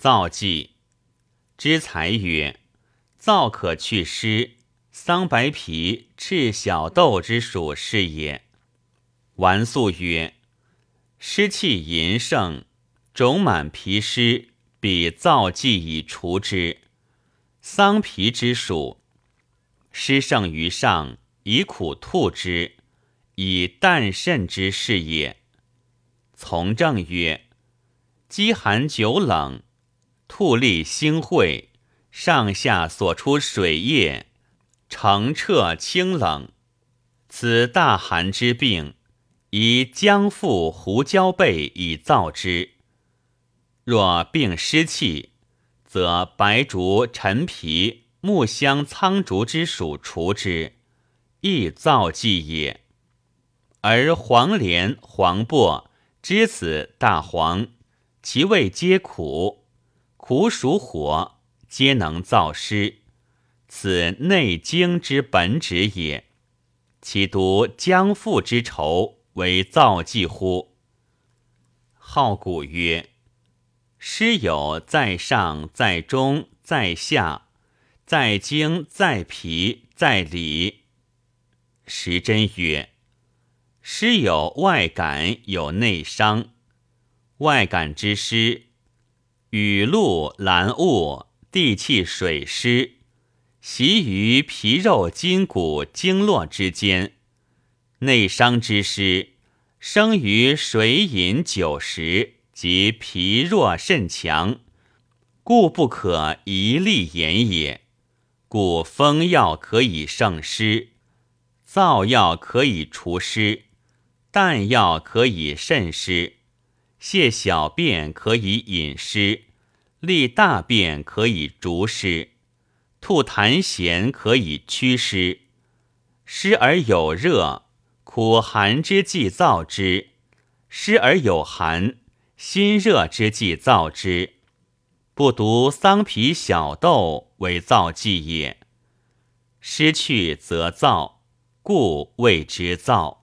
燥剂。知才曰：燥可去湿，桑白皮、赤小豆之属是也。完素曰：湿气淫盛，肿满皮湿，比燥剂以除之。桑皮之属，湿盛于上，以苦吐之，以淡肾之是也。从政曰：饥寒久冷，吐利腥秽，上下所出水液，澄澈清冷，此大寒之病，宜姜附胡椒贝以燥之。若病湿气，则白术、陈皮、木香、苍术之属除之，亦燥剂也。而黄连、黄柏。知此大黄，其味皆苦，苦属火，皆能燥湿，此内经之本旨也。其独姜附之愁为燥剂乎？好古曰：湿有在上，在中，在下，在经，在皮，在里。时真曰。湿有外感，有内伤。外感之湿，雨露蓝雾，地气水湿，习于皮肉筋骨经络之间。内伤之湿，生于水饮酒食及脾弱肾强，故不可一力言也。故风药可以胜湿，燥药可以除湿。淡药可以渗湿，泻小便可以引湿，利大便可以逐湿，吐痰涎可以祛湿。湿而有热，苦寒之剂燥之；湿而有寒，心热之剂燥之。不独桑皮、小豆为燥剂也。湿去则燥，故谓之燥。